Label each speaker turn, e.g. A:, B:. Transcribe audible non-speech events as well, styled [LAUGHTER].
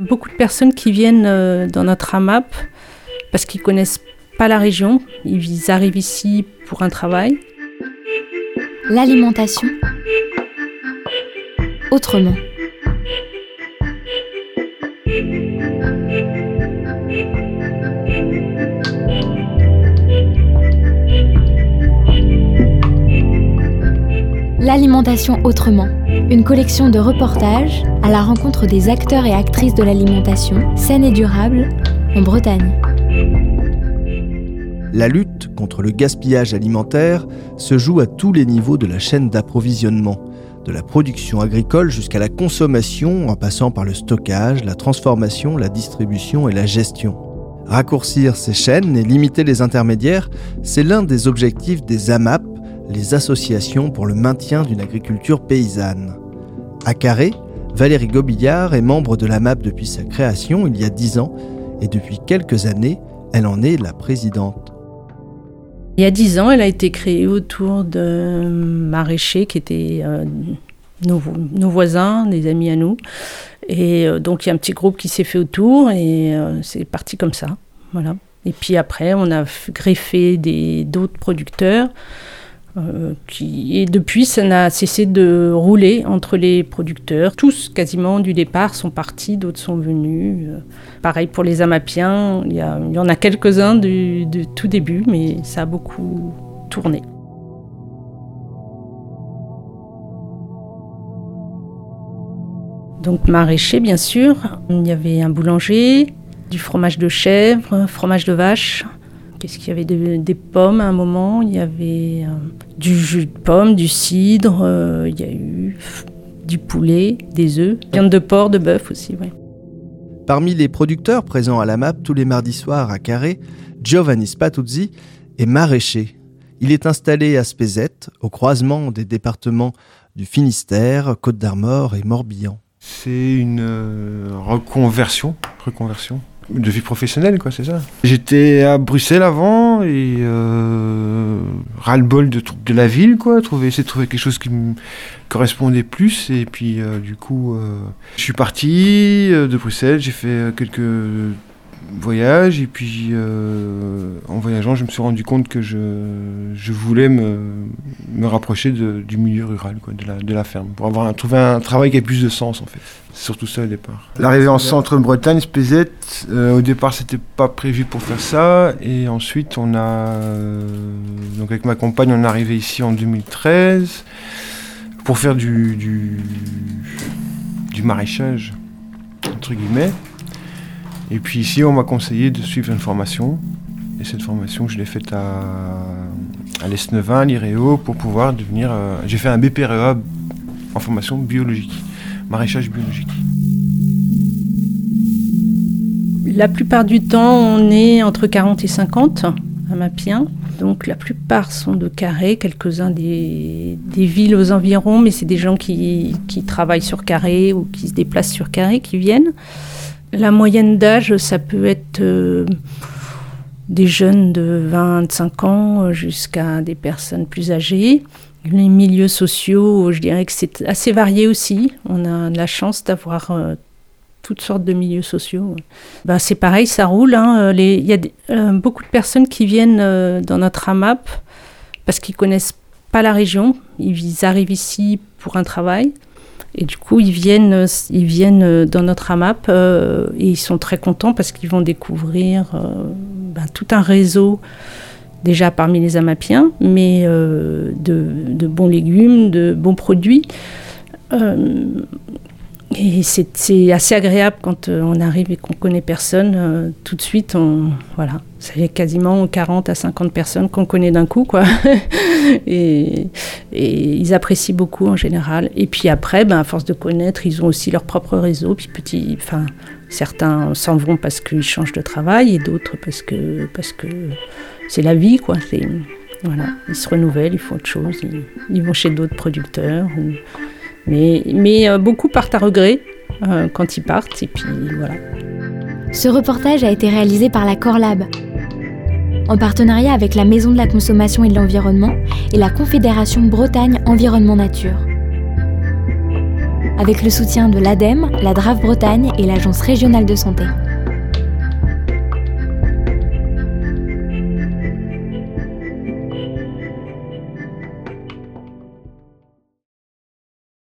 A: Beaucoup de personnes qui viennent euh, dans notre AMAP parce qu'ils connaissent pas la région, ils arrivent ici pour un travail.
B: L'alimentation autrement. L'alimentation autrement, une collection de reportages à la rencontre des acteurs et actrices de l'alimentation saine et durable en Bretagne.
C: La lutte contre le gaspillage alimentaire se joue à tous les niveaux de la chaîne d'approvisionnement, de la production agricole jusqu'à la consommation en passant par le stockage, la transformation, la distribution et la gestion. Raccourcir ces chaînes et limiter les intermédiaires, c'est l'un des objectifs des AMAP, les associations pour le maintien d'une agriculture paysanne. À Carré, Valérie Gobillard est membre de la MAP depuis sa création il y a dix ans et depuis quelques années, elle en est la présidente.
A: Il y a dix ans, elle a été créée autour de maraîchers qui étaient euh, nos, nos, voisins, des amis à nous. Et euh, donc il y a un petit groupe qui s'est fait autour et euh, c'est parti comme ça. Voilà. Et puis après, on a greffé d'autres producteurs. Euh, et depuis, ça n'a cessé de rouler entre les producteurs. Tous, quasiment du départ, sont partis, d'autres sont venus. Euh, pareil pour les Amapiens, il y, il y en a quelques-uns du, du, tout début, mais ça a beaucoup tourné. Donc maraîcher, bien sûr. Il y avait un boulanger, du fromage de chèvre, fromage de vache, Qu'est-ce qu'il y avait Des pommes à un moment, il y avait euh, du jus de pomme, du cidre, euh, il y a eu du poulet, des œufs, viande de porc, de bœuf aussi. Ouais.
C: Parmi les producteurs présents à la MAP tous les mardis soirs à Carré, Giovanni Spatuzzi est maraîcher. Il est installé à Spézette, au croisement des départements du Finistère, Côte d'Armor et Morbihan.
D: C'est une euh, reconversion, reconversion de vie professionnelle, quoi, c'est ça. J'étais à Bruxelles avant et euh, ras-le-bol de, la ville, quoi. Trouver, essayer de trouver quelque chose qui me correspondait plus. Et puis, euh, du coup, euh, je suis parti euh, de Bruxelles, j'ai fait quelques voyages et puis euh, en voyageant je me suis rendu compte que je, je voulais me, me rapprocher de, du milieu rural, quoi, de, la, de la ferme, pour avoir un, trouver un travail qui ait plus de sens en fait. C'est surtout ça au départ. L'arrivée en centre-Bretagne, Spézette, euh, au départ c'était pas prévu pour faire ça et ensuite on a, euh, donc avec ma compagne on est arrivé ici en 2013 pour faire du, du, du maraîchage entre guillemets. Et puis ici, on m'a conseillé de suivre une formation. Et cette formation, je l'ai faite à, à l'Esnevin, à l'IREO, pour pouvoir devenir... Euh, J'ai fait un BPREA en formation biologique, maraîchage biologique.
A: La plupart du temps, on est entre 40 et 50 à Mapien. Donc la plupart sont de Carré, quelques-uns des, des, villes aux environs, mais c'est des gens qui, qui, travaillent sur Carré ou qui se déplacent sur Carré qui viennent. La moyenne d'âge, ça peut être euh, des jeunes de 25 ans jusqu'à des personnes plus âgées. Les milieux sociaux, je dirais que c'est assez varié aussi. On a la chance d'avoir euh, toutes sortes de milieux sociaux. Ben, c'est pareil, ça roule. Hein. Il y a euh, beaucoup de personnes qui viennent euh, dans notre AMAP parce qu'ils connaissent pas la région. Ils arrivent ici pour un travail. Et du coup, ils viennent, ils viennent dans notre AMAP euh, et ils sont très contents parce qu'ils vont découvrir euh, ben, tout un réseau, déjà parmi les AMAPiens, mais euh, de, bons légumes, de bons produits. et c'est assez agréable quand on arrive et qu'on connaît personne. tout de suite, on, voilà, c'est quasiment 40 à 50 personnes qu'on connaît d'un coup, quoi. [LAUGHS] et, ils apprécient beaucoup en général. Et puis après, ben, à force de connaître, ils ont aussi leur propre réseau. Puis certains s'en vont parce qu'ils changent de travail et d'autres parce que c'est la vie, quoi. Voilà, ils se renouvellent, ils font autre chose, ils, vont chez d'autres producteurs. Mais euh, beaucoup partent à regret euh, quand ils partent. Et puis voilà.
B: Ce reportage a été réalisé par la Corlab, en partenariat avec la Maison de la Consommation et de l'Environnement et la Confédération Bretagne Environnement Nature. avec le soutien de l'ADEME, la DRAF Bretagne et l'Agence régionale de santé.